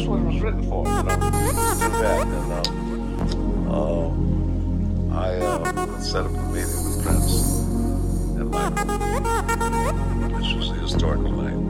that's what it was written for, you know. That, and, um, uh, I uh, set up a meeting with Prince and Michael, which was the historical night.